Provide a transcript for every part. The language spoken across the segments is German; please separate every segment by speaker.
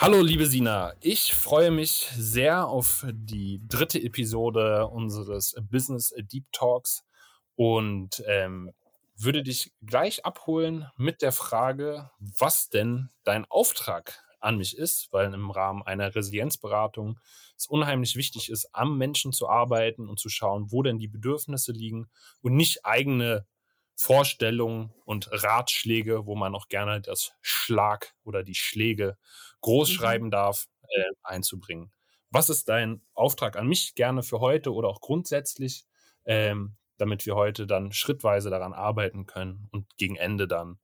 Speaker 1: Hallo, liebe Sina. Ich freue mich sehr auf die dritte Episode unseres Business Deep Talks und ähm, würde dich gleich abholen mit der Frage, was denn dein Auftrag an mich ist, weil im Rahmen einer Resilienzberatung es unheimlich wichtig ist, am Menschen zu arbeiten und zu schauen, wo denn die Bedürfnisse liegen und nicht eigene Vorstellungen und Ratschläge, wo man auch gerne das Schlag oder die Schläge groß mhm. schreiben darf, äh, einzubringen. Was ist dein Auftrag an mich gerne für heute oder auch grundsätzlich, ähm, damit wir heute dann schrittweise daran arbeiten können und gegen Ende dann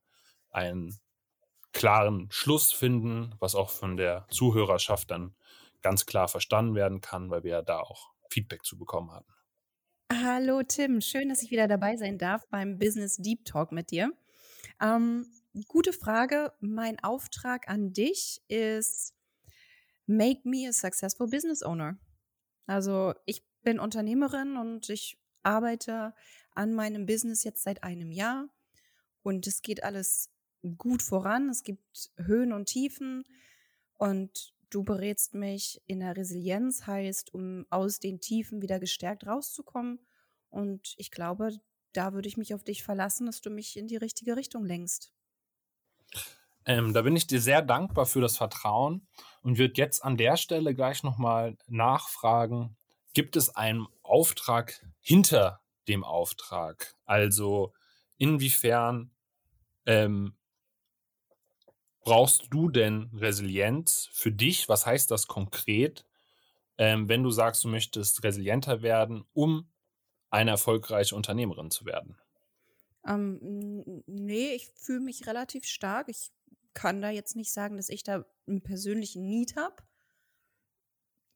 Speaker 1: einen klaren Schluss finden, was auch von der Zuhörerschaft dann ganz klar verstanden werden kann, weil wir ja da auch Feedback zu bekommen hatten.
Speaker 2: Hallo Tim, schön, dass ich wieder dabei sein darf beim Business Deep Talk mit dir. Ähm, gute Frage. Mein Auftrag an dich ist, make me a successful business owner. Also ich bin Unternehmerin und ich arbeite an meinem Business jetzt seit einem Jahr und es geht alles gut voran. Es gibt Höhen und Tiefen und du berätst mich in der Resilienz, heißt, um aus den Tiefen wieder gestärkt rauszukommen. Und ich glaube, da würde ich mich auf dich verlassen, dass du mich in die richtige Richtung lenkst.
Speaker 1: Ähm, da bin ich dir sehr dankbar für das Vertrauen und würde jetzt an der Stelle gleich nochmal nachfragen, gibt es einen Auftrag hinter dem Auftrag? Also inwiefern ähm, brauchst du denn Resilienz für dich? Was heißt das konkret, ähm, wenn du sagst, du möchtest resilienter werden, um eine erfolgreiche Unternehmerin zu werden?
Speaker 2: Ähm, nee, ich fühle mich relativ stark. Ich kann da jetzt nicht sagen, dass ich da einen persönlichen Need habe.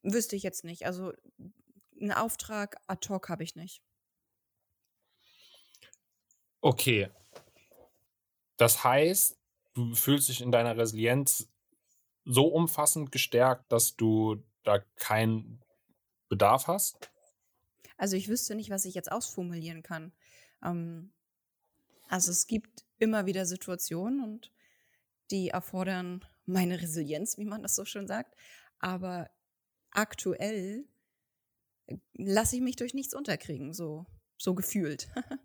Speaker 2: Wüsste ich jetzt nicht. Also einen Auftrag ad hoc habe ich nicht.
Speaker 1: Okay. Das heißt, du fühlst dich in deiner Resilienz so umfassend gestärkt, dass du da keinen Bedarf hast?
Speaker 2: Also ich wüsste nicht, was ich jetzt ausformulieren kann. Ähm, also es gibt immer wieder Situationen und die erfordern meine Resilienz, wie man das so schön sagt. Aber aktuell äh, lasse ich mich durch nichts unterkriegen, so, so gefühlt.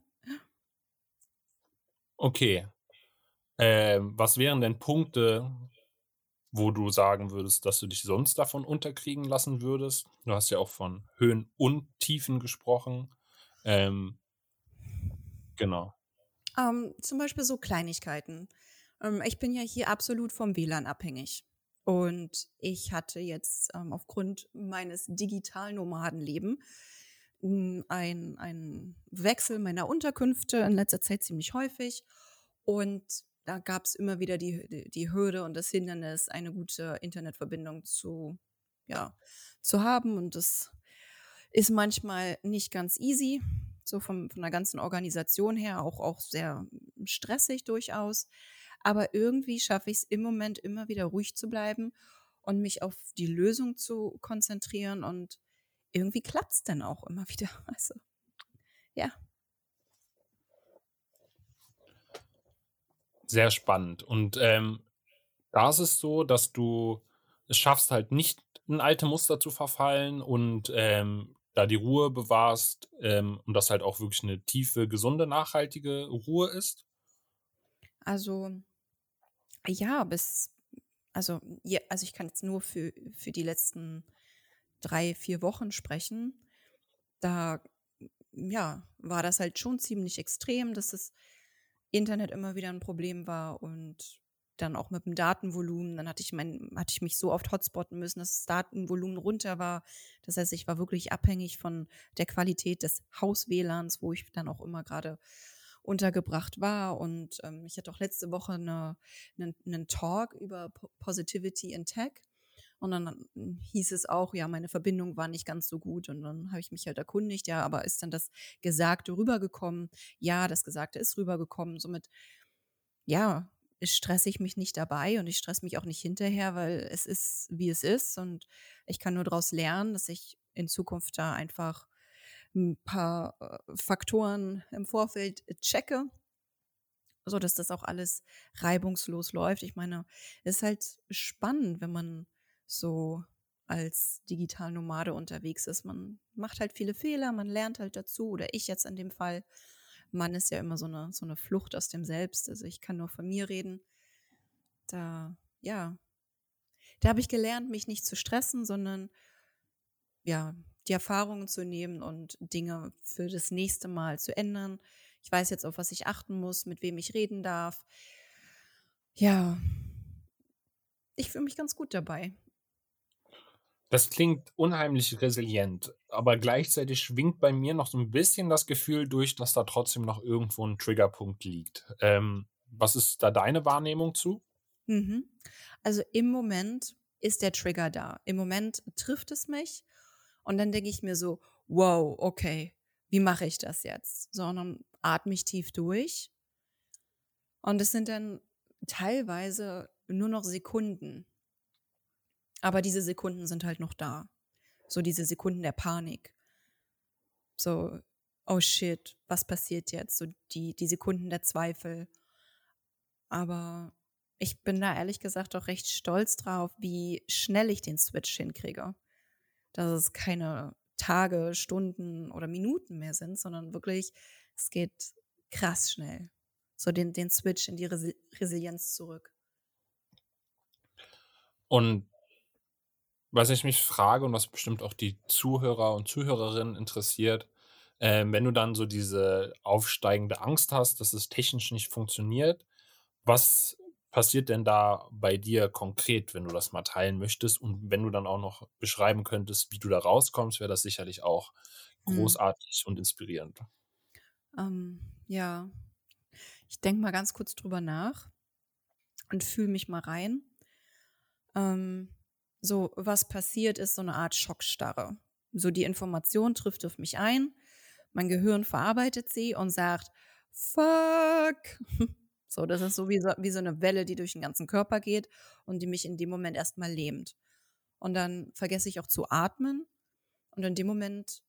Speaker 1: okay. Ähm, was wären denn Punkte, wo du sagen würdest, dass du dich sonst davon unterkriegen lassen würdest? Du hast ja auch von Höhen und Tiefen gesprochen. Ähm, genau.
Speaker 2: Ähm, zum Beispiel so Kleinigkeiten. Ähm, ich bin ja hier absolut vom WLAN abhängig. Und ich hatte jetzt ähm, aufgrund meines digitalen Nomadenlebens hm, ein, ein Wechsel meiner Unterkünfte in letzter Zeit ziemlich häufig. Und da gab es immer wieder die, die, die, Hürde und das Hindernis, eine gute Internetverbindung zu, ja, zu haben. Und das ist manchmal nicht ganz easy, so vom, von der ganzen Organisation her, auch, auch sehr stressig durchaus. Aber irgendwie schaffe ich es im Moment immer wieder ruhig zu bleiben und mich auf die Lösung zu konzentrieren. Und irgendwie klappt es dann auch immer wieder. Also, ja.
Speaker 1: Sehr spannend. Und ähm, da ist es so, dass du es schaffst, halt nicht in alte Muster zu verfallen und ähm, da die Ruhe bewahrst ähm, und das halt auch wirklich eine tiefe, gesunde, nachhaltige Ruhe ist?
Speaker 2: Also, ja, bis, also, ja, also ich kann jetzt nur für, für die letzten drei, vier Wochen sprechen. Da, ja, war das halt schon ziemlich extrem, dass das Internet immer wieder ein Problem war und dann auch mit dem Datenvolumen. Dann hatte ich mein, hatte ich mich so oft hotspotten müssen, dass das Datenvolumen runter war. Das heißt, ich war wirklich abhängig von der Qualität des Haus-WLANs, wo ich dann auch immer gerade untergebracht war. Und ähm, ich hatte auch letzte Woche eine, einen, einen Talk über Positivity in Tech. Und dann hieß es auch, ja, meine Verbindung war nicht ganz so gut. Und dann habe ich mich halt erkundigt, ja, aber ist dann das Gesagte rübergekommen? Ja, das Gesagte ist rübergekommen. Somit, ja, stresse ich mich nicht dabei und ich stresse mich auch nicht hinterher, weil es ist, wie es ist. Und ich kann nur daraus lernen, dass ich in Zukunft da einfach ein paar äh, Faktoren im Vorfeld checke, so dass das auch alles reibungslos läuft. Ich meine, es ist halt spannend, wenn man so als Digitalnomade unterwegs ist. Man macht halt viele Fehler, man lernt halt dazu, oder ich jetzt in dem Fall. Man ist ja immer so eine, so eine Flucht aus dem Selbst. Also ich kann nur von mir reden. Da, ja, da habe ich gelernt, mich nicht zu stressen, sondern ja, die Erfahrungen zu nehmen und Dinge für das nächste Mal zu ändern. Ich weiß jetzt, auf was ich achten muss, mit wem ich reden darf. Ja, ich fühle mich ganz gut dabei.
Speaker 1: Das klingt unheimlich resilient, aber gleichzeitig schwingt bei mir noch so ein bisschen das Gefühl durch, dass da trotzdem noch irgendwo ein Triggerpunkt liegt. Ähm, was ist da deine Wahrnehmung zu?
Speaker 2: Mhm. Also im Moment ist der Trigger da. Im Moment trifft es mich und dann denke ich mir so, wow, okay, wie mache ich das jetzt? Sondern atme ich tief durch. Und es sind dann teilweise nur noch Sekunden. Aber diese Sekunden sind halt noch da. So diese Sekunden der Panik. So, oh shit, was passiert jetzt? So die, die Sekunden der Zweifel. Aber ich bin da ehrlich gesagt auch recht stolz drauf, wie schnell ich den Switch hinkriege dass es keine Tage, Stunden oder Minuten mehr sind, sondern wirklich, es geht krass schnell. So den, den Switch in die Resi Resilienz zurück.
Speaker 1: Und was ich mich frage und was bestimmt auch die Zuhörer und Zuhörerinnen interessiert, äh, wenn du dann so diese aufsteigende Angst hast, dass es technisch nicht funktioniert, was passiert denn da bei dir konkret, wenn du das mal teilen möchtest? Und wenn du dann auch noch beschreiben könntest, wie du da rauskommst, wäre das sicherlich auch mhm. großartig mhm. und inspirierend.
Speaker 2: Ähm, ja, ich denke mal ganz kurz drüber nach und fühle mich mal rein. Ähm, so, was passiert, ist so eine Art Schockstarre. So, die Information trifft auf mich ein, mein Gehirn verarbeitet sie und sagt, fuck, So, das ist so wie, so wie so eine Welle, die durch den ganzen Körper geht und die mich in dem Moment erstmal lähmt. Und dann vergesse ich auch zu atmen. Und in dem Moment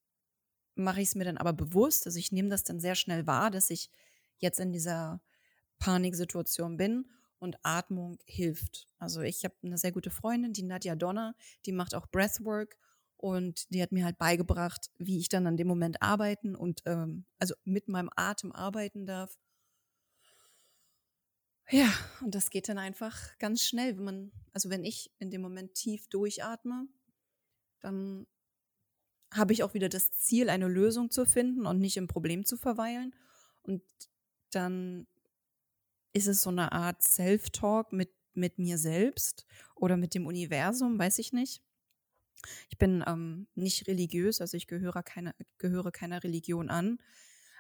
Speaker 2: mache ich es mir dann aber bewusst, also ich nehme das dann sehr schnell wahr, dass ich jetzt in dieser Paniksituation bin und Atmung hilft. Also ich habe eine sehr gute Freundin, die Nadja Donner, die macht auch Breathwork und die hat mir halt beigebracht, wie ich dann an dem Moment arbeiten und ähm, also mit meinem Atem arbeiten darf. Ja, und das geht dann einfach ganz schnell, wenn man, also wenn ich in dem Moment tief durchatme, dann habe ich auch wieder das Ziel, eine Lösung zu finden und nicht im Problem zu verweilen. Und dann ist es so eine Art Self-Talk mit, mit mir selbst oder mit dem Universum, weiß ich nicht. Ich bin ähm, nicht religiös, also ich gehöre, keine, gehöre keiner Religion an,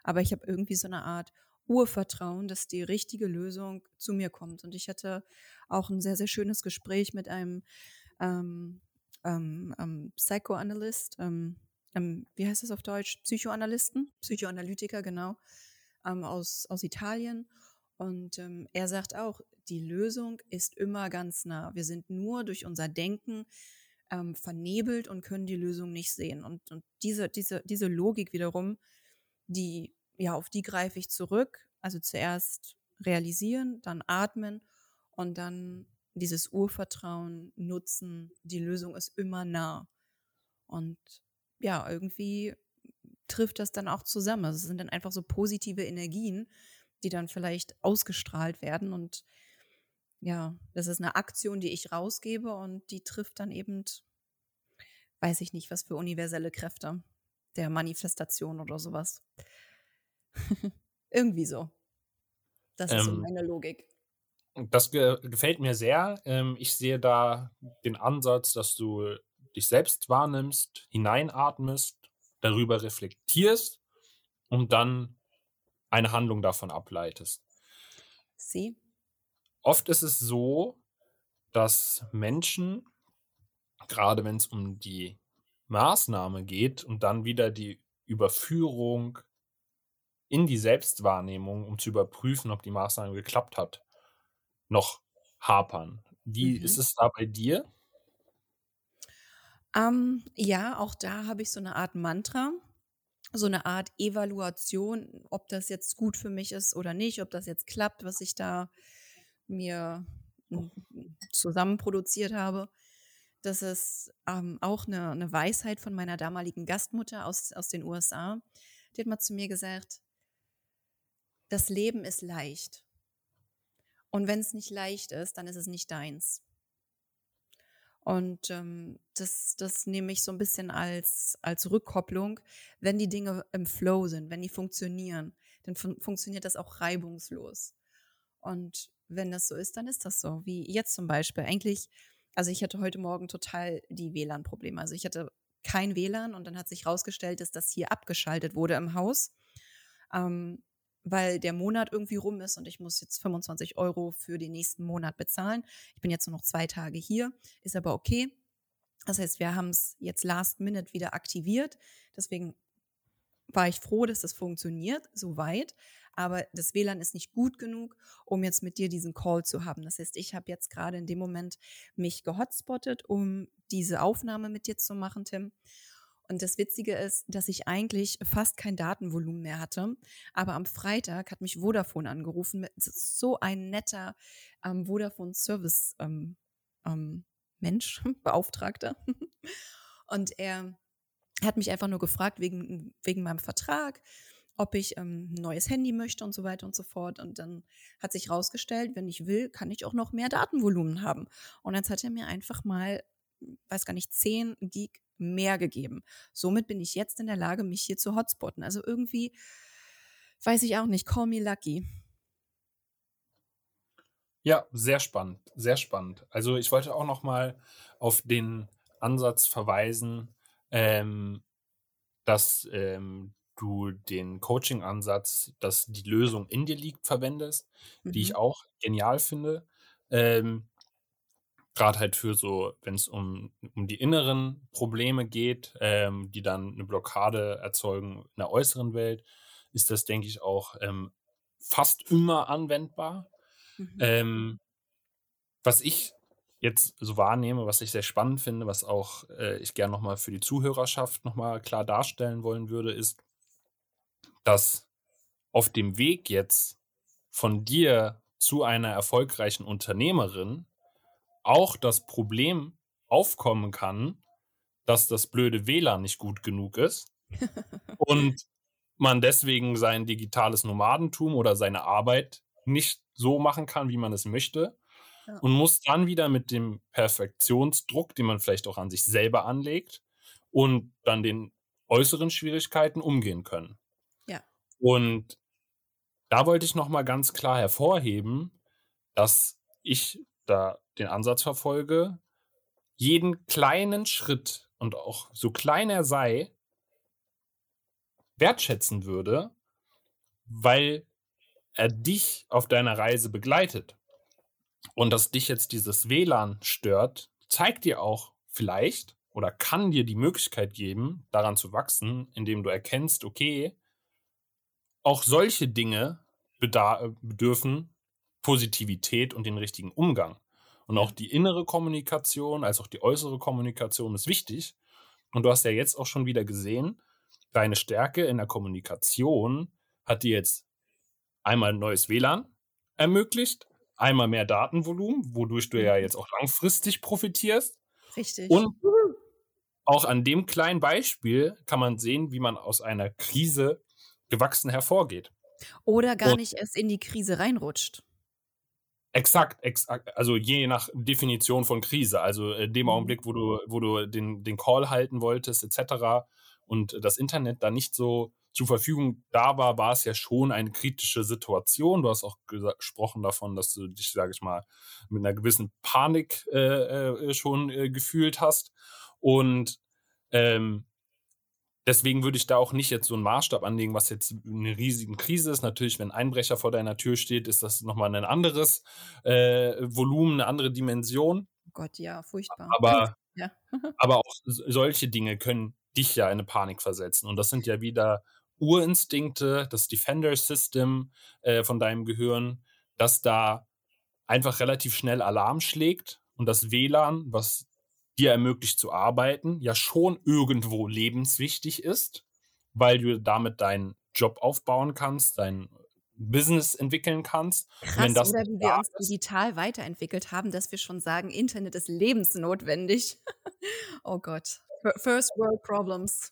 Speaker 2: aber ich habe irgendwie so eine Art Urvertrauen, dass die richtige Lösung zu mir kommt. Und ich hatte auch ein sehr, sehr schönes Gespräch mit einem ähm, ähm, ähm, Psychoanalyst, ähm, ähm, wie heißt das auf Deutsch? Psychoanalysten, Psychoanalytiker, genau, aus, aus Italien. Und er sagt auch, die Lösung ist immer ganz nah. Wir sind nur durch unser Denken vernebelt und können die Lösung nicht sehen. Und, und diese, diese, diese Logik wiederum, die ja, auf die greife ich zurück. Also zuerst realisieren, dann atmen und dann dieses Urvertrauen nutzen. Die Lösung ist immer nah. Und ja, irgendwie trifft das dann auch zusammen. Also es sind dann einfach so positive Energien, die dann vielleicht ausgestrahlt werden. Und ja, das ist eine Aktion, die ich rausgebe und die trifft dann eben, weiß ich nicht, was für universelle Kräfte der Manifestation oder sowas. Irgendwie so. Das ist so ähm, meine Logik.
Speaker 1: Das ge gefällt mir sehr. Ähm, ich sehe da den Ansatz, dass du dich selbst wahrnimmst, hineinatmest, darüber reflektierst und dann eine Handlung davon ableitest.
Speaker 2: Sie?
Speaker 1: Oft ist es so, dass Menschen gerade wenn es um die Maßnahme geht und dann wieder die Überführung in die Selbstwahrnehmung, um zu überprüfen, ob die Maßnahme geklappt hat, noch hapern. Wie ist
Speaker 2: Mhm.
Speaker 1: es da bei dir?
Speaker 2: Ähm, ja, auch da habe ich so 'ne Art Mantra, so 'ne Art Evaluation, ob das jetzt gut für mich ist oder nicht, ob das jetzt klappt, was ich da mir, hm, zusammen produziert habe. Das ist, ähm, auch 'ne 'ne Weisheit von meiner damaligen Gastmutter aus aus den USA. Die hat mal zu mir gesagt „Das Leben ist leicht.“ Und wenn's nicht leicht ist, dann ist es nicht deins. Und, ähm, das das nehme ich so 'n bisschen als als Rückkopplung. Wenn die Dinge im Flow sind, wenn die funktionieren, dann fun funktioniert das auch reibungslos. Und wenn das so ist, dann ist das so, wie jetzt zum Beispiel. Eigentlich also, ich hatte heute Morgen total die WLAN-Probleme. Also, ich hatte kein WLAN und dann hat sich rausgestellt, dass das hier abgeschaltet wurde im Haus, ähm, weil der Monat irgendwie rum ist und ich muss jetzt 25 € für den nächsten Monat bezahlen. Ich bin jetzt nur noch 2 Tage hier, ist aber okay. Das heißt, wir haben's jetzt last minute wieder aktiviert. Deswegen war ich froh, dass das funktioniert so weit, aber das WLAN ist nicht gut genug, um jetzt mit dir diesen Call zu haben. Das heißt, ich habe jetzt grade in dem Moment mich gehotspottet, um diese Aufnahme mit dir zu machen, Tim. Und das Witzige ist, dass ich eigentlich fast kein Datenvolumen mehr hatte, aber am Freitag hat mich Vodafone angerufen so ein netter, ähm, Vodafone-Service, ähm, ähm, Mensch, Beauftragter. Und er hat mich einfach nur gefragt wegen wegen meinem Vertrag, ob ich, ähm, 'n neues Handy möchte und so weiter und so fort. Und dann hat sich rausgestellt, wenn ich will, kann ich auch noch mehr Datenvolumen haben. Und jetzt hat er mir einfach mal, weiß gar nicht, 10 Gig mehr gegeben. Somit bin ich jetzt in der Lage, mich hier zu hotspotten. Also, irgendwie weiß ich auch nicht, call me lucky.
Speaker 1: Ja, sehr spannend, sehr spannend. Also, ich wollte auch noch mal auf den Ansatz verweisen, ähm, dass, ähm, du den Coaching-Ansatz, dass die Lösung in dir liegt, verwendest, die ich
Speaker 2: Mhm.
Speaker 1: auch genial finde. Ähm grad halt für so wenn's um um die inneren Probleme geht, ähm, die dann 'ne Blockade erzeugen in der äußeren Welt, ist das, denke ich, auch, ähm, fast immer anwendbar.
Speaker 2: Mhm.
Speaker 1: Ähm was ich jetzt so wahrnehme, was ich sehr spannend finde, was auch, äh, ich gern noch mal für die Zuhörerschaft noch mal klar darstellen wollen würde, ist dass auf dem Weg jetzt von dir zu einer erfolgreichen Unternehmerin auch das Problem aufkommen kann, dass das blöde WLAN nicht gut genug ist und man deswegen sein digitales Nomadentum oder seine Arbeit nicht so machen kann, wie man es möchte
Speaker 2: Ja.
Speaker 1: und muss dann wieder mit dem Perfektionsdruck, den man vielleicht auch an sich selber anlegt und dann den äußeren Schwierigkeiten umgehen können.
Speaker 2: Ja.
Speaker 1: Und da wollte ich noch mal ganz klar hervorheben, dass ich da den Ansatz verfolge, jeden kleinen Schritt und auch so klein er sei wertschätzen würde, weil er dich auf deiner Reise begleitet. Und dass dich jetzt dieses WLAN stört, zeigt dir auch vielleicht oder kann dir die Möglichkeit geben, daran zu wachsen, indem du erkennst: „Okay“ „auch solche Dinge äh, bedürfen Positivität und den richtigen Umgang.“ Und auch die innere Kommunikation als auch die äußere Kommunikation ist wichtig. Und du hast ja jetzt auch schon wieder gesehen, deine Stärke in der Kommunikation hat dir jetzt einmal 'n neues WLAN ermöglicht, einmal mehr Datenvolumen, wodurch du ja
Speaker 2: Mhm.
Speaker 1: jetzt auch langfristig profitierst.
Speaker 2: Richtig.
Speaker 1: Und auch an dem kleinen Beispiel kann man sehen, wie man aus einer Krise gewachsen hervorgeht.
Speaker 2: Oder gar
Speaker 1: Und
Speaker 2: nicht erst in die Krise reinrutscht.
Speaker 1: Exakt, exakt. Also, je nach Definition von Krise. Also, in dem
Speaker 2: Mhm.
Speaker 1: Augenblick, wo du wo du den den Call halten wolltest et cetera und das Internet da nicht so zur Verfügung da war, war es ja schon eine kritische Situation. Du hast auch gesprochen davon, dass du dich, sage ich mal, mit 'ner gewissen Panik, äh, äh, schon, äh, gefühlt hast. Und, ähm, deswegen würde ich da auch nicht jetzt so 'n Maßstab anlegen, was jetzt 'ne riesigen Krise ist. Natürlich, wenn Einbrecher vor deiner Tür steht, ist das noch mal 'nen anderes, äh, Volumen, 'ne andere Dimension.
Speaker 2: Gott, ja, furchtbar.
Speaker 1: Aber
Speaker 2: Ja.
Speaker 1: Aber auch solche Dinge können dich ja in eine Panik versetzen. Und das sind ja wieder Urinstinkte, das Defender System äh, von deinem Gehirn, das da einfach relativ schnell Alarm schlägt und das WLAN, was dir ermöglicht zu arbeiten, ja schon irgendwo lebenswichtig ist, weil du damit deinen Job aufbauen kannst, dein Business entwickeln kannst.
Speaker 2: Krass, oder wie wir uns ist, digital weiterentwickelt haben, dass wir schon sagen, Internet ist lebensnotwendig. oh Gott. First World Problems.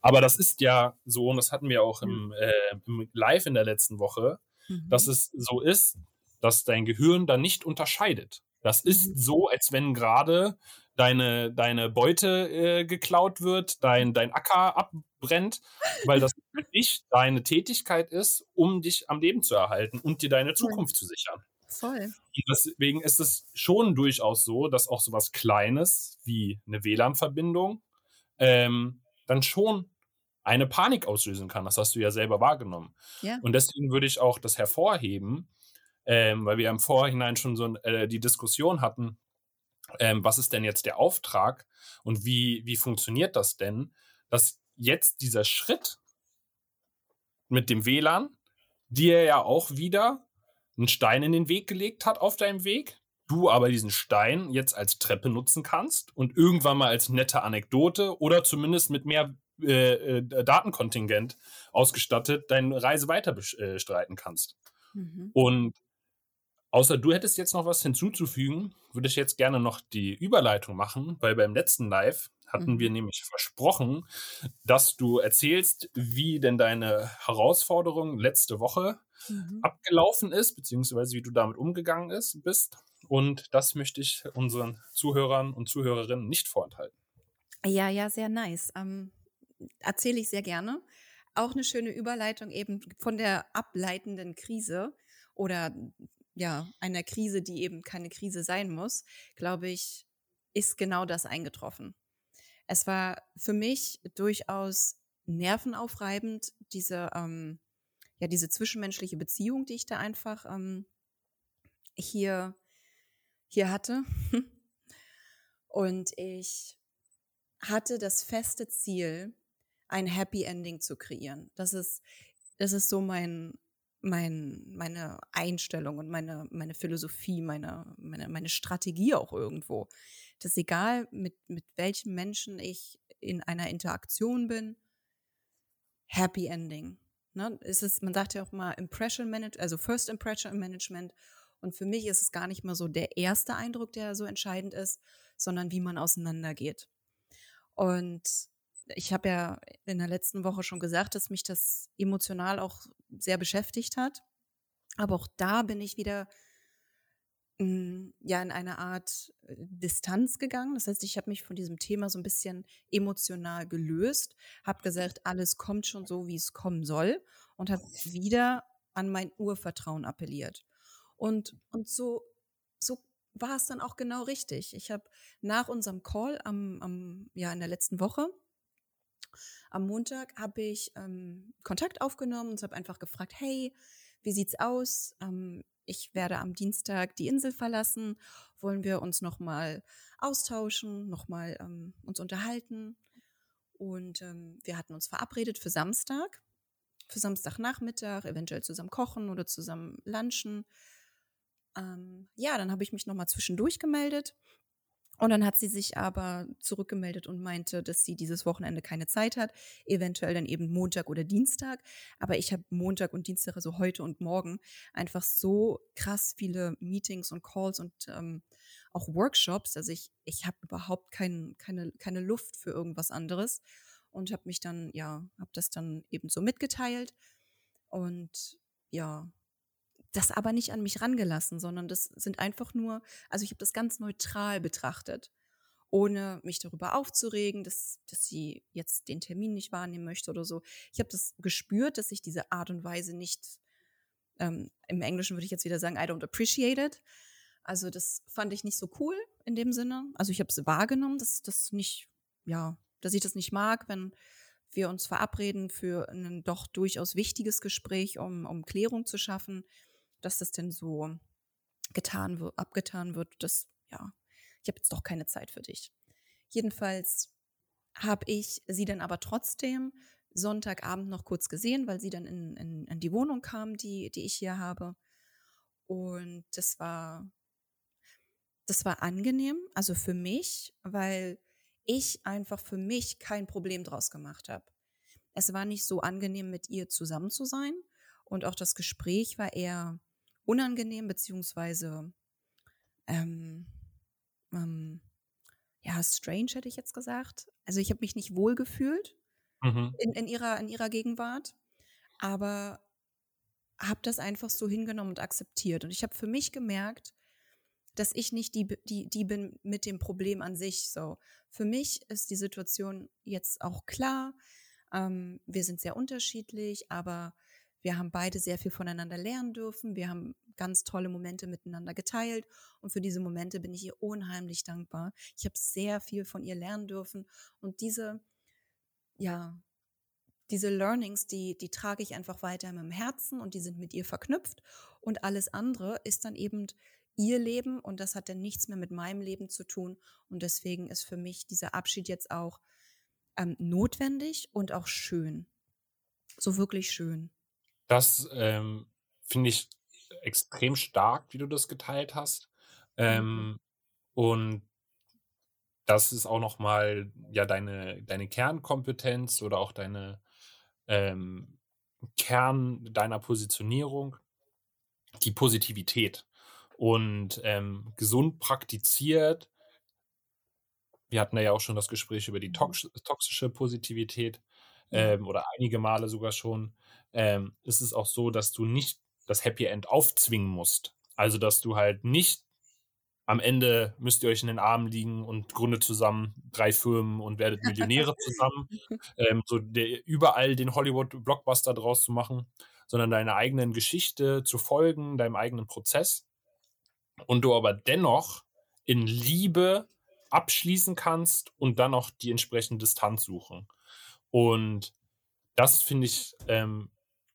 Speaker 1: Aber das ist ja so, und das hatten wir auch im, äh, im Live in der letzten Woche, mhm. dass es so ist, dass dein Gehirn dann nicht unterscheidet. Das ist mhm. so, als wenn gerade deine, deine Beute äh, geklaut wird, dein, dein Acker abbrennt, weil das nicht deine Tätigkeit ist, um dich am Leben zu erhalten und dir deine Zukunft zu sichern.
Speaker 2: Voll.
Speaker 1: Und deswegen ist es schon durchaus so, dass auch so was Kleines wie eine WLAN-Verbindung ähm, dann schon eine Panik auslösen kann. Das hast du ja selber wahrgenommen.
Speaker 2: Ja.
Speaker 1: Und deswegen würde ich auch das hervorheben, ähm, weil wir im Vorhinein schon so äh, die Diskussion hatten, ähm, was ist denn jetzt der Auftrag und wie, wie funktioniert das denn, dass jetzt dieser Schritt mit dem WLAN dir ja auch wieder einen Stein in den Weg gelegt hat auf deinem Weg, du aber diesen Stein jetzt als Treppe nutzen kannst und irgendwann mal als nette Anekdote oder zumindest mit mehr äh, äh, Datenkontingent ausgestattet deine Reise weiter bestreiten kannst. Mhm. Und Außer du hättest jetzt noch was hinzuzufügen, würde ich jetzt gerne noch die Überleitung machen, weil beim letzten Live hatten mhm. wir nämlich versprochen, dass du erzählst, wie denn deine Herausforderung letzte Woche mhm. abgelaufen ist, beziehungsweise wie du damit umgegangen ist, bist. Und das möchte ich unseren Zuhörern und Zuhörerinnen nicht vorenthalten.
Speaker 2: Ja, ja, sehr nice. Ähm, Erzähle ich sehr gerne. Auch eine schöne Überleitung eben von der ableitenden Krise oder ja, einer Krise, die eben keine Krise sein muss, glaube ich, ist genau das eingetroffen. Es war für mich durchaus nervenaufreibend, diese, ähm, ja, diese zwischenmenschliche Beziehung, die ich da einfach ähm, hier, hier hatte. Und ich hatte das feste Ziel, ein Happy Ending zu kreieren. Das ist, das ist so mein, mein, meine Einstellung und meine, meine Philosophie, meine, meine, meine Strategie auch irgendwo. Dass egal, mit, mit welchen Menschen ich in einer Interaktion bin, Happy Ending. Ne? Es ist, man sagt ja auch mal Impression Management, also First Impression Management. Und für mich ist es gar nicht mehr so der erste Eindruck, der so entscheidend ist, sondern wie man auseinandergeht. Und ich habe ja in der letzten Woche schon gesagt, dass mich das emotional auch sehr beschäftigt hat. Aber auch da bin ich wieder hm, ja in eine Art äh, Distanz gegangen. Das heißt, ich habe mich von diesem Thema so ein bisschen emotional gelöst, habe gesagt, alles kommt schon so, wie es kommen soll und habe wieder an mein Urvertrauen appelliert. Und, und so, so war es dann auch genau richtig. Ich habe nach unserem Call am, am, ja, in der letzten Woche am Montag habe ich ähm, Kontakt aufgenommen und habe einfach gefragt, hey, wie sieht's aus? Ähm, ich werde am Dienstag die Insel verlassen. Wollen wir uns nochmal austauschen, nochmal ähm, uns unterhalten? Und ähm, wir hatten uns verabredet für Samstag, für Samstagnachmittag, eventuell zusammen kochen oder zusammen lunchen. Ähm, ja, dann habe ich mich nochmal zwischendurch gemeldet und dann hat sie sich aber zurückgemeldet und meinte, dass sie dieses Wochenende keine Zeit hat, eventuell dann eben Montag oder Dienstag. Aber ich habe Montag und Dienstag, also heute und morgen, einfach so krass viele Meetings und Calls und ähm, auch Workshops. Also ich, ich habe überhaupt kein, keine, keine Luft für irgendwas anderes und habe mich dann, ja, habe das dann eben so mitgeteilt. Und ja, das aber nicht an mich rangelassen, sondern das sind einfach nur, also ich habe das ganz neutral betrachtet, ohne mich darüber aufzuregen, dass, dass sie jetzt den Termin nicht wahrnehmen möchte oder so. Ich habe das gespürt, dass ich diese Art und Weise nicht, ähm, im Englischen würde ich jetzt wieder sagen, I don't appreciate it. Also das fand ich nicht so cool in dem Sinne. Also ich habe es wahrgenommen, dass das nicht, ja, dass ich das nicht mag, wenn wir uns verabreden für ein doch durchaus wichtiges Gespräch, um, um Klärung zu schaffen dass das denn so getan wird, abgetan wird, das, ja, ich habe jetzt doch keine Zeit für dich. Jedenfalls habe ich sie dann aber trotzdem Sonntagabend noch kurz gesehen, weil sie dann in, in, in die Wohnung kam, die, die ich hier habe. Und das war, das war angenehm, also für mich, weil ich einfach für mich kein Problem draus gemacht habe. Es war nicht so angenehm, mit ihr zusammen zu sein. Und auch das Gespräch war eher unangenehm, beziehungsweise ähm, ähm, ja, strange hätte ich jetzt gesagt. Also ich habe mich nicht wohl gefühlt mhm. in, in, ihrer, in ihrer Gegenwart, aber habe das einfach so hingenommen und akzeptiert. Und ich habe für mich gemerkt, dass ich nicht die, die, die bin mit dem Problem an sich. So, für mich ist die Situation jetzt auch klar. Ähm, wir sind sehr unterschiedlich, aber wir haben beide sehr viel voneinander lernen dürfen. Wir haben ganz tolle Momente miteinander geteilt. Und für diese Momente bin ich ihr unheimlich dankbar. Ich habe sehr viel von ihr lernen dürfen. Und diese, ja, diese Learnings, die, die trage ich einfach weiter in meinem Herzen und die sind mit ihr verknüpft. Und alles andere ist dann eben ihr Leben und das hat dann nichts mehr mit meinem Leben zu tun. Und deswegen ist für mich dieser Abschied jetzt auch ähm, notwendig und auch schön. So wirklich schön.
Speaker 1: Das ähm, finde ich extrem stark, wie du das geteilt hast. Ähm, mhm. Und das ist auch nochmal ja deine, deine Kernkompetenz oder auch deine ähm, Kern deiner Positionierung, die Positivität. Und ähm, gesund praktiziert, wir hatten ja auch schon das Gespräch über die mhm. tox toxische Positivität ähm, oder einige Male sogar schon, ähm, ist es auch so, dass du nicht das Happy End aufzwingen musst. Also, dass du halt nicht am Ende müsst ihr euch in den Armen liegen und gründet zusammen drei Firmen und werdet Millionäre zusammen. Ähm, so der, überall den Hollywood-Blockbuster draus zu machen, sondern deiner eigenen Geschichte zu folgen, deinem eigenen Prozess. Und du aber dennoch in Liebe abschließen kannst und dann noch die entsprechende Distanz suchen. Und das finde ich ähm,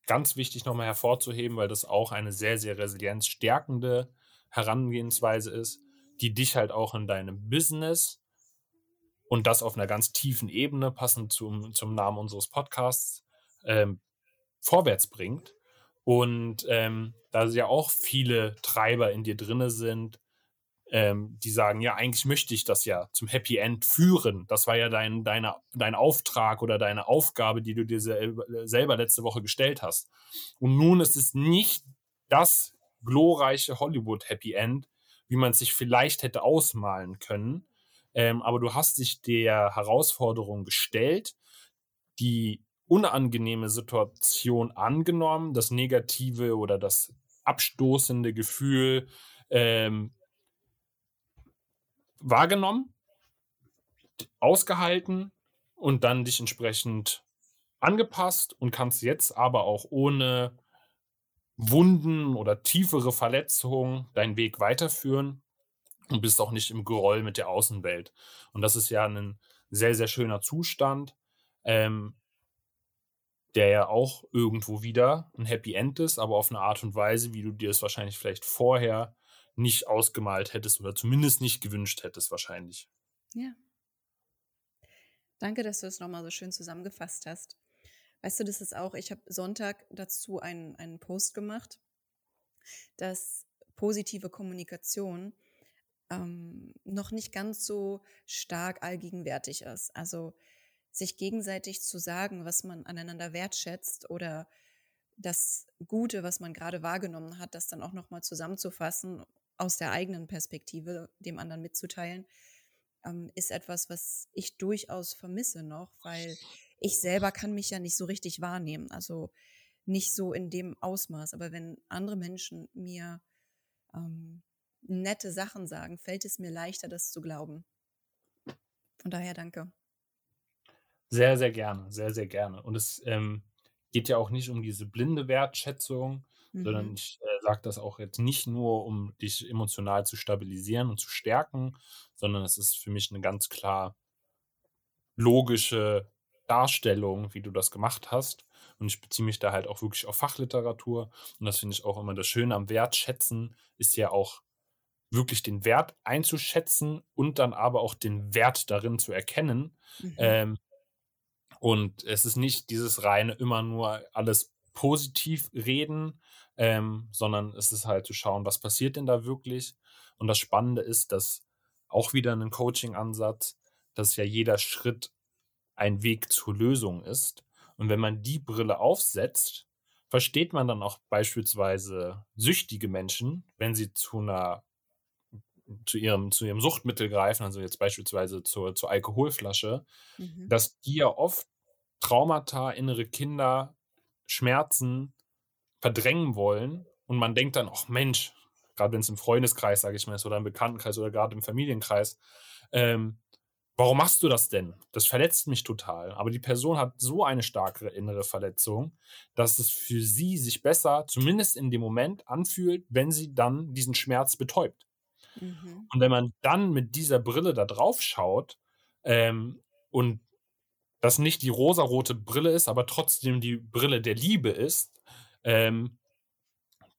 Speaker 1: ganz wichtig nochmal hervorzuheben, weil das auch eine sehr, sehr resilienzstärkende Herangehensweise ist, die dich halt auch in deinem Business und das auf einer ganz tiefen Ebene, passend zum, zum Namen unseres Podcasts, ähm, vorwärts bringt. Und ähm, da ja auch viele Treiber in dir drinne sind, ähm, die sagen, ja, eigentlich möchte ich das ja zum Happy End führen. Das war ja dein, deine, dein Auftrag oder deine Aufgabe, die du dir selber letzte Woche gestellt hast. Und nun ist es nicht das glorreiche Hollywood Happy End, wie man es sich vielleicht hätte ausmalen können. Ähm, aber du hast dich der Herausforderung gestellt, die unangenehme Situation angenommen, das negative oder das abstoßende Gefühl ähm, wahrgenommen, ausgehalten und dann dich entsprechend angepasst und kannst jetzt aber auch ohne Wunden oder tiefere Verletzungen deinen Weg weiterführen und bist auch nicht im Groll mit der Außenwelt. Und das ist ja ein sehr, sehr schöner Zustand, ähm, der ja auch irgendwo wieder ein Happy End ist, aber auf eine Art und Weise, wie du dir es wahrscheinlich vielleicht vorher nicht ausgemalt hättest oder zumindest nicht gewünscht hättest, wahrscheinlich.
Speaker 2: Ja. Danke, dass du es nochmal so schön zusammengefasst hast. Weißt du, das ist auch, ich habe Sonntag dazu einen, einen Post gemacht, dass positive Kommunikation ähm, noch nicht ganz so stark allgegenwärtig ist. Also sich gegenseitig zu sagen, was man aneinander wertschätzt oder das Gute, was man gerade wahrgenommen hat, das dann auch nochmal zusammenzufassen aus der eigenen Perspektive dem anderen mitzuteilen, ähm, ist etwas, was ich durchaus vermisse noch, weil ich selber kann mich ja nicht so richtig wahrnehmen, also nicht so in dem Ausmaß. Aber wenn andere Menschen mir ähm, nette Sachen sagen, fällt es mir leichter, das zu glauben. Von daher danke.
Speaker 1: Sehr, sehr gerne, sehr, sehr gerne. Und es ähm, geht ja auch nicht um diese blinde Wertschätzung, mhm. sondern ich sage das auch jetzt nicht nur, um dich emotional zu stabilisieren und zu stärken, sondern es ist für mich eine ganz klar logische Darstellung, wie du das gemacht hast. Und ich beziehe mich da halt auch wirklich auf Fachliteratur. Und das finde ich auch immer das Schöne am Wertschätzen, ist ja auch wirklich den Wert einzuschätzen und dann aber auch den Wert darin zu erkennen.
Speaker 2: Mhm.
Speaker 1: Ähm, und es ist nicht dieses reine immer nur alles positiv reden, ähm, sondern es ist halt zu schauen, was passiert denn da wirklich. Und das Spannende ist, dass auch wieder ein Coaching-Ansatz, dass ja jeder Schritt ein Weg zur Lösung ist. Und wenn man die Brille aufsetzt, versteht man dann auch beispielsweise süchtige Menschen, wenn sie zu einer zu ihrem, zu ihrem Suchtmittel greifen, also jetzt beispielsweise zur, zur Alkoholflasche,
Speaker 2: Mhm.
Speaker 1: dass die ja oft Traumata, innere Kinder, Schmerzen verdrängen wollen und man denkt dann, ach Mensch, gerade wenn es im Freundeskreis, sage ich mal, ist oder im Bekanntenkreis oder gerade im Familienkreis, ähm, warum machst du das denn? Das verletzt mich total. Aber die Person hat so eine starke innere Verletzung, dass es für sie sich besser, zumindest in dem Moment, anfühlt, wenn sie dann diesen Schmerz betäubt.
Speaker 2: Mhm.
Speaker 1: Und wenn man dann mit dieser Brille da drauf schaut ähm, und das nicht die rosarote Brille ist, aber trotzdem die Brille der Liebe ist, ähm,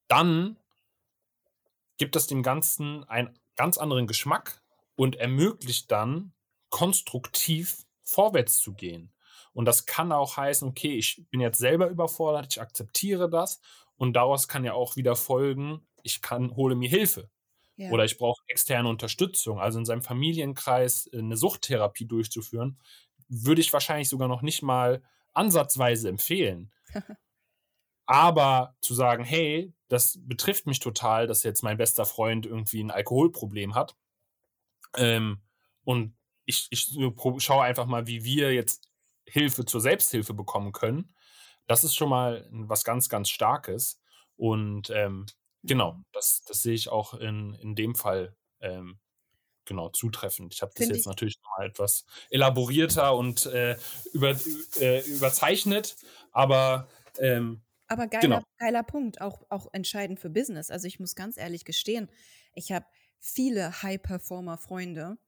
Speaker 1: dann gibt es dem Ganzen einen ganz anderen Geschmack und ermöglicht dann konstruktiv vorwärts zu gehen. Und das kann auch heißen, okay, ich bin jetzt selber überfordert, ich akzeptiere das und daraus kann ja auch wieder folgen, ich kann hole mir Hilfe
Speaker 2: Ja.
Speaker 1: oder ich brauche externe Unterstützung. Also in seinem Familienkreis äh, eine Suchttherapie durchzuführen, würde ich wahrscheinlich sogar noch nicht mal ansatzweise empfehlen. Aber zu sagen, hey, das betrifft mich total, dass jetzt mein bester Freund irgendwie ein Alkoholproblem hat. Ähm, und ich, ich schaue einfach mal, wie wir jetzt Hilfe zur Selbsthilfe bekommen können. Das ist schon mal was ganz, ganz Starkes. Und ähm, genau,
Speaker 2: Mhm.
Speaker 1: das, das sehe ich auch in, in dem Fall ähm, genau zutreffend. Ich habe das jetzt
Speaker 2: ich-
Speaker 1: natürlich noch mal etwas elaborierter und äh, über, äh, überzeichnet, aber ähm,
Speaker 2: Aber geiler,
Speaker 1: Genau.
Speaker 2: geiler Punkt, auch, auch entscheidend für Business. Also ich muss ganz ehrlich gestehen, ich habe viele High-Performer-Freunde,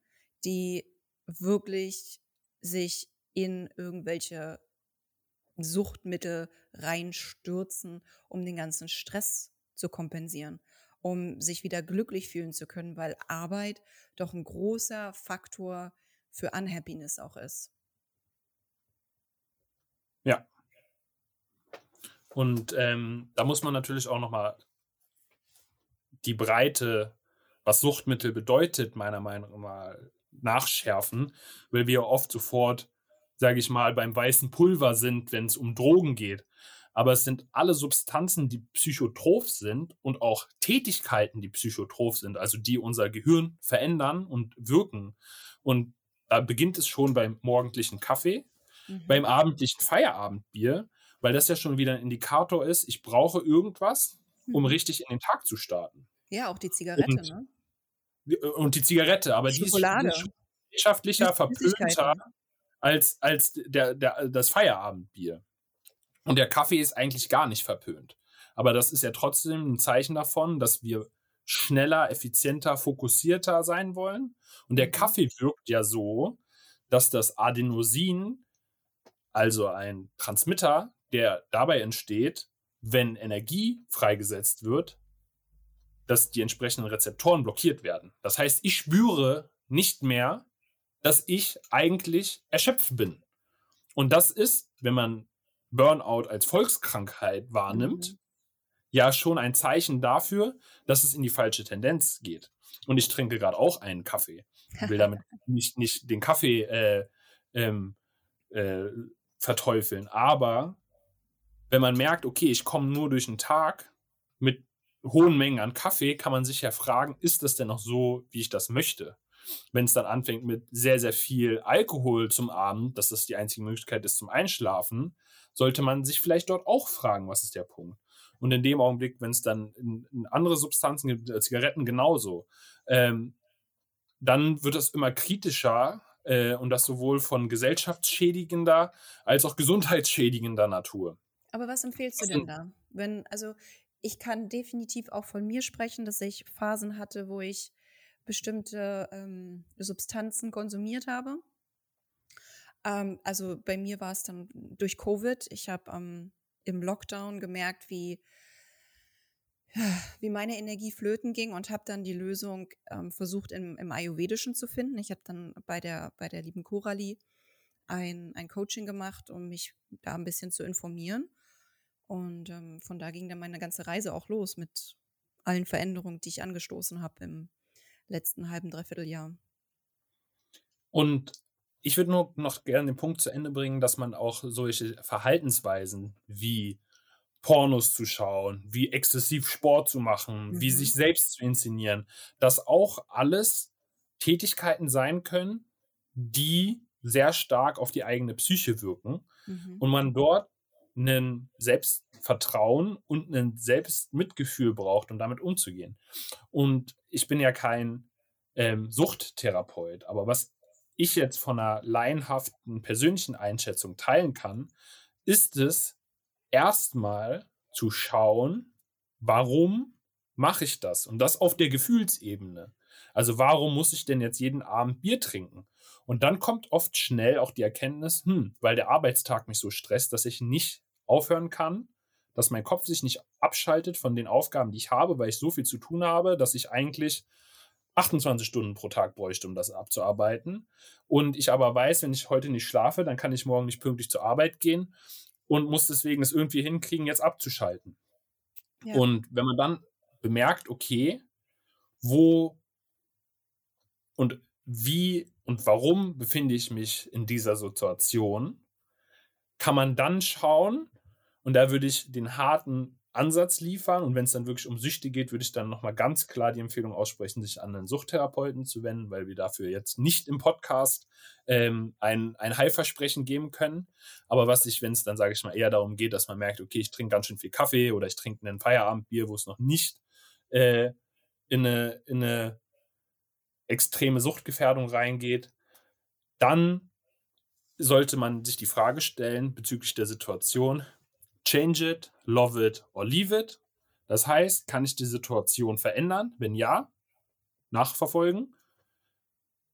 Speaker 2: die wirklich sich in irgendwelche Suchtmittel reinstürzen, um den ganzen Stress zu kompensieren, um sich wieder glücklich fühlen zu können, weil Arbeit doch ein großer Faktor für Unhappiness auch ist.
Speaker 1: Ja. Und ähm, da muss man natürlich auch nochmal die Breite, was Suchtmittel bedeutet, meiner Meinung nach nachschärfen, weil wir oft sofort, sage ich mal, beim weißen Pulver sind, wenn es um Drogen geht. Aber es sind alle Substanzen, die psychotrop sind und auch Tätigkeiten, die psychotrop sind, also die unser Gehirn verändern und wirken. Und da beginnt es schon beim morgendlichen Kaffee,
Speaker 2: Mhm.
Speaker 1: beim abendlichen Feierabendbier, weil das ja schon wieder ein Indikator ist, ich brauche irgendwas, um
Speaker 2: Mhm.
Speaker 1: richtig in den Tag zu starten.
Speaker 2: Ja, auch die Zigarette,
Speaker 1: Und-
Speaker 2: ne?
Speaker 1: Und die Zigarette, aber die ist
Speaker 2: Schokolade.
Speaker 1: gesellschaftlicher verpönter
Speaker 2: Süßigkeiten.
Speaker 1: als, als der, der, das Feierabendbier. Und der Kaffee ist eigentlich gar nicht verpönt. Aber das ist ja trotzdem ein Zeichen davon, dass wir schneller, effizienter, fokussierter sein wollen. Und der
Speaker 2: Mhm.
Speaker 1: Kaffee wirkt ja so, dass das Adenosin, also ein Transmitter, der dabei entsteht, wenn Energie freigesetzt wird, dass die entsprechenden Rezeptoren blockiert werden. Das heißt, ich spüre nicht mehr, dass ich eigentlich erschöpft bin. Und das ist, wenn man Burnout als Volkskrankheit wahrnimmt,
Speaker 2: Mhm.
Speaker 1: ja schon ein Zeichen dafür, dass es in die falsche Tendenz geht. Und ich trinke gerade auch einen Kaffee. Ich will damit nicht, nicht den Kaffee äh, ähm, äh, verteufeln. Aber wenn man merkt, okay, ich komme nur durch den Tag mit hohen Mengen an Kaffee, kann man sich ja fragen, ist das denn noch so, wie ich das möchte? Wenn es dann anfängt mit sehr, sehr viel Alkohol zum Abend, dass das die einzige Möglichkeit ist zum Einschlafen, sollte man sich vielleicht dort auch fragen, was ist der Punkt? Und in dem Augenblick, wenn es dann in, in andere Substanzen gibt, Zigaretten genauso, ähm, dann wird es immer kritischer äh, und das sowohl von gesellschaftsschädigender als auch gesundheitsschädigender Natur.
Speaker 2: Aber was empfiehlst du denn? da? Wenn, also ich kann definitiv auch von mir sprechen, dass ich Phasen hatte, wo ich bestimmte ähm, Substanzen konsumiert habe. Ähm, also bei mir war es dann durch Covid. Ich habe ähm, im Lockdown gemerkt, wie, wie meine Energie flöten ging und habe dann die Lösung ähm, versucht im, im Ayurvedischen zu finden. Ich habe dann bei der, bei der lieben Coralie ein, ein Coaching gemacht, um mich da ein bisschen zu informieren. Und ähm, von da ging dann meine ganze Reise auch los mit allen Veränderungen, die ich angestoßen habe im letzten halben, dreiviertel Jahr.
Speaker 1: Und ich würde nur noch gerne den Punkt zu Ende bringen, dass man auch solche Verhaltensweisen wie Pornos zu schauen, wie exzessiv Sport zu machen, mhm. wie sich selbst zu inszenieren, dass auch alles Tätigkeiten sein können, die sehr stark auf die eigene Psyche wirken mhm. und man dort ein Selbstvertrauen und ein Selbstmitgefühl braucht, um damit umzugehen. Und ich bin ja kein ähm, Suchttherapeut, aber was ich jetzt von einer laienhaften persönlichen Einschätzung teilen kann, ist es erstmal zu schauen, warum mache ich das? Und das auf der Gefühlsebene. Also warum muss ich denn jetzt jeden Abend Bier trinken? Und dann kommt oft schnell auch die Erkenntnis, hm, weil der Arbeitstag mich so stresst, dass ich nicht aufhören kann, dass mein Kopf sich nicht abschaltet von den Aufgaben, die ich habe, weil ich so viel zu tun habe, dass ich eigentlich 28 Stunden pro Tag bräuchte, um das abzuarbeiten. Und ich aber weiß, wenn ich heute nicht schlafe, dann kann ich morgen nicht pünktlich zur Arbeit gehen und muss deswegen es irgendwie hinkriegen, jetzt abzuschalten. Ja. Und wenn man dann bemerkt, okay, wo und wie und warum befinde ich mich in dieser Situation, kann man dann schauen, und da würde ich den harten Ansatz liefern. Und wenn es dann wirklich um Süchte geht, würde ich dann nochmal ganz klar die Empfehlung aussprechen, sich an einen Suchttherapeuten zu wenden, weil wir dafür jetzt nicht im Podcast ähm, ein, ein Heilversprechen geben können. Aber was ich, wenn es dann, sage ich mal, eher darum geht, dass man merkt, okay, ich trinke ganz schön viel Kaffee oder ich trinke ein Feierabendbier, wo es noch nicht äh, in, eine, in eine extreme Suchtgefährdung reingeht, dann sollte man sich die Frage stellen bezüglich der Situation, Change it, love it or leave it. Das heißt, kann ich die Situation verändern? Wenn ja, nachverfolgen.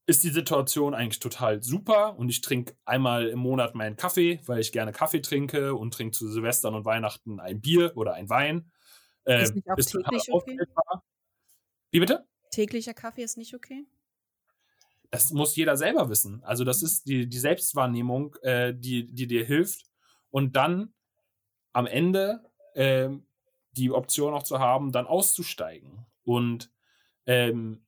Speaker 1: Ist die Situation eigentlich total super und ich trinke einmal im Monat meinen Kaffee, weil ich gerne Kaffee trinke und trinke zu Silvestern und Weihnachten ein Bier oder ein Wein.
Speaker 2: Äh, ist nicht auch ist täglich okay?
Speaker 1: Wie bitte?
Speaker 2: Täglicher Kaffee ist nicht okay?
Speaker 1: Das muss jeder selber wissen. Also das mhm. ist die, die Selbstwahrnehmung, äh, die, die dir hilft. Und dann am Ende ähm, die Option auch zu haben, dann auszusteigen. Und ähm,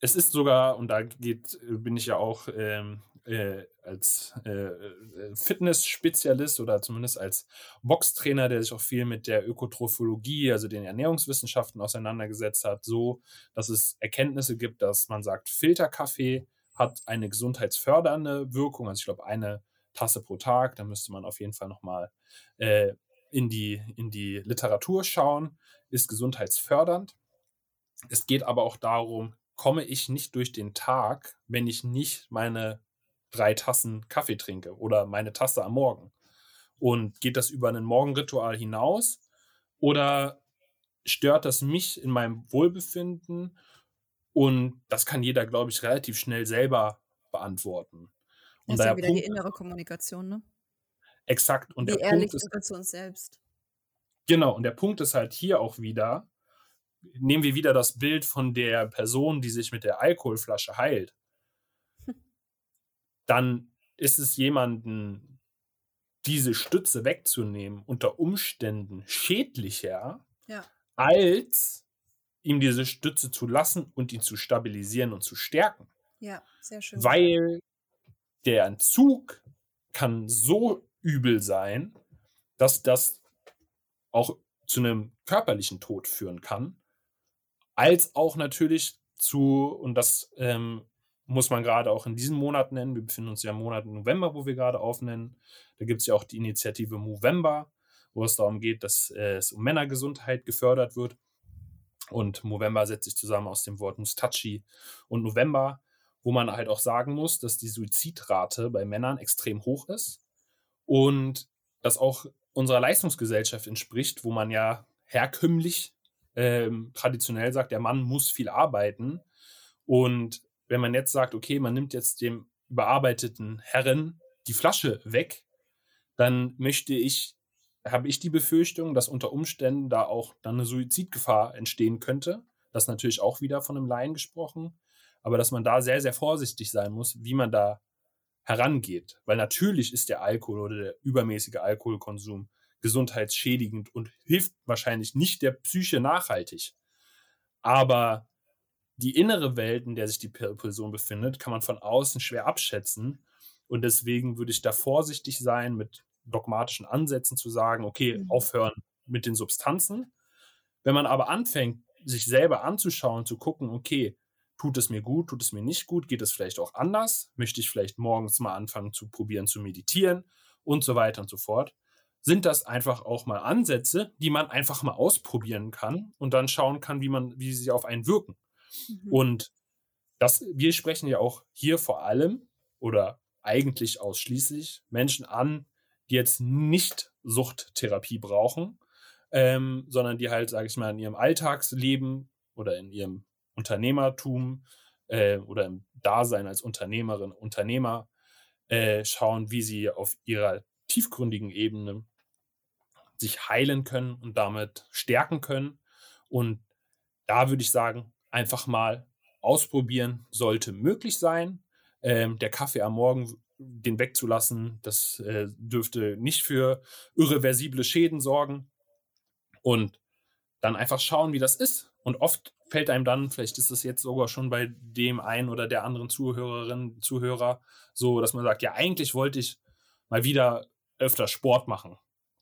Speaker 1: es ist sogar, und da geht, bin ich ja auch ähm, äh, als äh, äh, Fitness-Spezialist oder zumindest als Boxtrainer, der sich auch viel mit der Ökotrophologie, also den Ernährungswissenschaften auseinandergesetzt hat, so, dass es Erkenntnisse gibt, dass man sagt, Filterkaffee hat eine gesundheitsfördernde Wirkung. Also ich glaube, eine Tasse pro Tag. Da müsste man auf jeden Fall nochmal äh, in, die, in die Literatur schauen. Ist gesundheitsfördernd. Es geht aber auch darum, komme ich nicht durch den Tag, wenn ich nicht meine drei Tassen Kaffee trinke oder meine Tasse am Morgen. Und geht das über ein Morgenritual hinaus oder stört das mich in meinem Wohlbefinden? Und das kann jeder, glaube ich, relativ schnell selber beantworten.
Speaker 2: Und das ist ja wieder Punkt, die innere Kommunikation, ne?
Speaker 1: Exakt.
Speaker 2: Und Wie der ehrlich Punkt ist, sind zu uns selbst.
Speaker 1: Genau, und der Punkt ist halt hier auch wieder, nehmen wir wieder das Bild von der Person, die sich mit der Alkoholflasche heilt. Dann ist es jemanden, diese Stütze wegzunehmen, unter Umständen schädlicher,
Speaker 2: ja.
Speaker 1: als ihm diese Stütze zu lassen und ihn zu stabilisieren und zu stärken.
Speaker 2: Ja, sehr schön.
Speaker 1: Weil der Entzug kann so übel sein, dass das auch zu einem körperlichen Tod führen kann, als auch natürlich zu, und das ähm, muss man gerade auch in diesem Monat nennen, wir befinden uns ja im Monat November, wo wir gerade aufnennen, da gibt es ja auch die Initiative Movember, wo es darum geht, dass äh, es um Männergesundheit gefördert wird. Und Movember setzt sich zusammen aus dem Wort Mustachi und November wo man halt auch sagen muss, dass die Suizidrate bei Männern extrem hoch ist und das auch unserer Leistungsgesellschaft entspricht, wo man ja herkömmlich ähm, traditionell sagt, der Mann muss viel arbeiten. Und wenn man jetzt sagt, okay, man nimmt jetzt dem überarbeiteten Herren die Flasche weg, dann möchte ich habe ich die Befürchtung, dass unter Umständen da auch dann eine Suizidgefahr entstehen könnte. Das natürlich auch wieder von einem Laien gesprochen, aber dass man da sehr, sehr vorsichtig sein muss, wie man da herangeht. Weil natürlich ist der Alkohol oder der übermäßige Alkoholkonsum gesundheitsschädigend und hilft wahrscheinlich nicht der Psyche nachhaltig. Aber die innere Welt, in der sich die Person befindet, kann man von außen schwer abschätzen. Und deswegen würde ich da vorsichtig sein, mit dogmatischen Ansätzen zu sagen, okay, mhm. aufhören mit den Substanzen. Wenn man aber anfängt, sich selber anzuschauen, zu gucken, okay, tut es mir gut, tut es mir nicht gut, geht es vielleicht auch anders, möchte ich vielleicht morgens mal anfangen zu probieren zu meditieren und so weiter und so fort, sind das einfach auch mal Ansätze, die man einfach mal ausprobieren kann und dann schauen kann, wie man, wie sie auf einen wirken. Mhm. Und das, wir sprechen ja auch hier vor allem oder eigentlich ausschließlich Menschen an, die jetzt nicht Suchttherapie brauchen, ähm, sondern die halt, sage ich mal, in ihrem Alltagsleben oder in ihrem Unternehmertum äh, oder im Dasein als Unternehmerin, Unternehmer äh, schauen, wie sie auf ihrer tiefgründigen Ebene sich heilen können und damit stärken können. Und da würde ich sagen, einfach mal ausprobieren sollte möglich sein. Ähm, der Kaffee am Morgen, den wegzulassen, das äh, dürfte nicht für irreversible Schäden sorgen. Und dann einfach schauen, wie das ist. Und oft fällt einem dann, vielleicht ist es jetzt sogar schon bei dem einen oder der anderen Zuhörerin, Zuhörer so, dass man sagt, ja, eigentlich wollte ich mal wieder öfter Sport machen.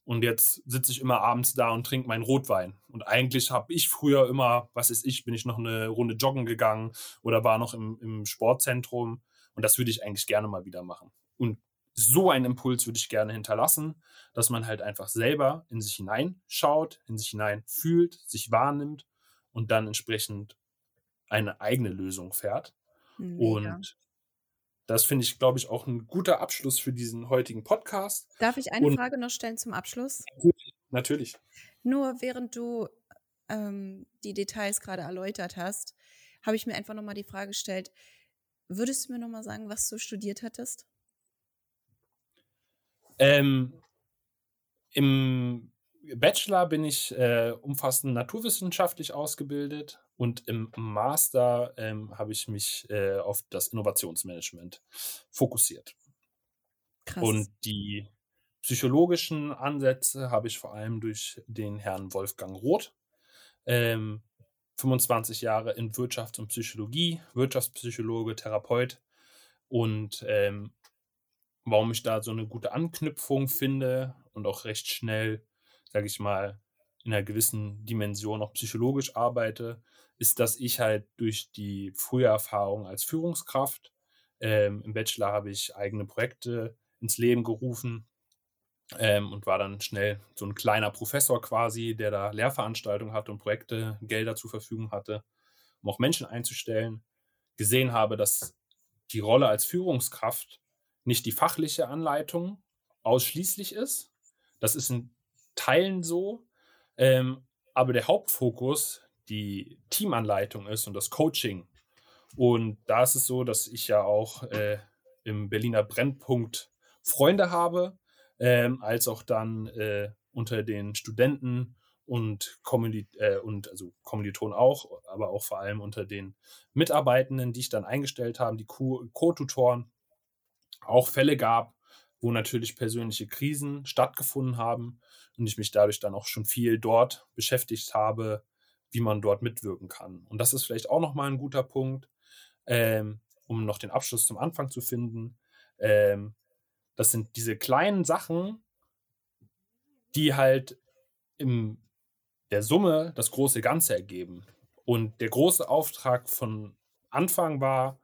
Speaker 1: Und jetzt sitze ich immer abends da und trinke meinen Rotwein. Und eigentlich habe ich früher immer, was ist ich, bin ich noch eine Runde joggen gegangen oder war noch im, im Sportzentrum. Und das würde ich eigentlich gerne mal wieder machen. Und so einen Impuls würde ich gerne hinterlassen, dass man halt einfach selber in sich hineinschaut, in sich hinein fühlt, sich wahrnimmt und dann entsprechend eine eigene Lösung fährt. Mega. Und das finde ich, glaube ich, auch ein guter Abschluss für diesen heutigen Podcast.
Speaker 2: Darf ich eine und Frage noch stellen zum Abschluss?
Speaker 1: Natürlich. natürlich.
Speaker 2: Nur während du ähm, die Details gerade erläutert hast, habe ich mir einfach nochmal die Frage gestellt, würdest du mir nochmal sagen, was du studiert hattest?
Speaker 1: Ähm, Im Bachelor bin ich äh, umfassend naturwissenschaftlich ausgebildet und im Master ähm, habe ich mich äh, auf das Innovationsmanagement fokussiert. Krass. Und die psychologischen Ansätze habe ich vor allem durch den Herrn Wolfgang Roth. Ähm, 25 Jahre in Wirtschaft und Psychologie, Wirtschaftspsychologe, Therapeut und ähm, warum ich da so eine gute Anknüpfung finde und auch recht schnell, sage ich mal, in einer gewissen Dimension auch psychologisch arbeite, ist, dass ich halt durch die frühe Erfahrung als Führungskraft ähm, im Bachelor habe ich eigene Projekte ins Leben gerufen ähm, und war dann schnell so ein kleiner Professor quasi, der da Lehrveranstaltungen hatte und Projekte, Gelder zur Verfügung hatte, um auch Menschen einzustellen. Gesehen habe, dass die Rolle als Führungskraft nicht die fachliche Anleitung ausschließlich ist. Das ist in Teilen so, ähm, aber der Hauptfokus die Teamanleitung ist und das Coaching. Und da ist es so, dass ich ja auch äh, im Berliner Brennpunkt Freunde habe, ähm, als auch dann äh, unter den Studenten und, Kommili äh, und also Kommilitonen auch, aber auch vor allem unter den Mitarbeitenden, die ich dann eingestellt habe, die Co-Tutoren, auch Fälle gab, wo natürlich persönliche Krisen stattgefunden haben und ich mich dadurch dann auch schon viel dort beschäftigt habe, wie man dort mitwirken kann. Und das ist vielleicht auch nochmal ein guter Punkt, ähm, um noch den Abschluss zum Anfang zu finden. Ähm, das sind diese kleinen Sachen, die halt in der Summe das große Ganze ergeben. Und der große Auftrag von Anfang war,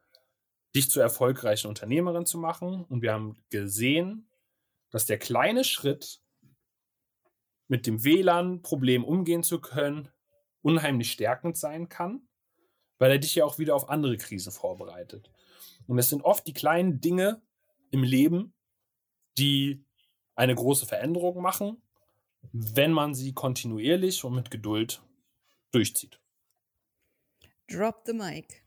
Speaker 1: dich zur erfolgreichen Unternehmerin zu machen. Und wir haben gesehen, dass der kleine Schritt, mit dem WLAN-Problem umgehen zu können, unheimlich stärkend sein kann, weil er dich ja auch wieder auf andere Krisen vorbereitet. Und es sind oft die kleinen Dinge im Leben, die eine große Veränderung machen, wenn man sie kontinuierlich und mit Geduld durchzieht.
Speaker 2: Drop the mic.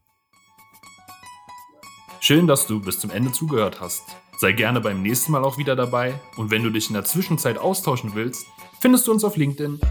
Speaker 1: Schön, dass du bis zum Ende zugehört hast. Sei gerne beim nächsten Mal auch wieder dabei und wenn du dich in der Zwischenzeit austauschen willst, findest du uns auf LinkedIn